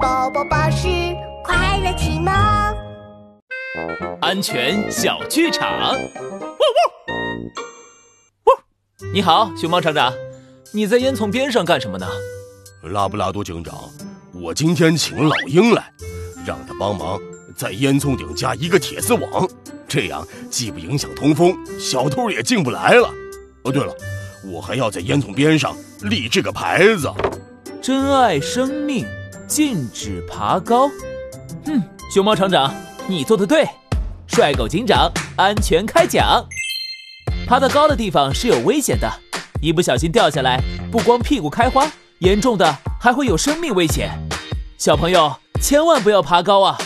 宝宝巴士快乐启蒙，安全小剧场。汪汪！汪！你好，熊猫厂长，你在烟囱边上干什么呢？拉布拉多警长，我今天请老鹰来，让他帮忙在烟囱顶加一个铁丝网，这样既不影响通风，小偷也进不来了。哦，对了，我还要在烟囱边上立这个牌子：珍爱生命，禁止爬高。嗯，熊猫厂长，你做的对。帅狗警长，安全开讲。爬到高的地方是有危险的，一不小心掉下来，不光屁股开花，严重的还会有生命危险。小朋友千万不要爬高啊！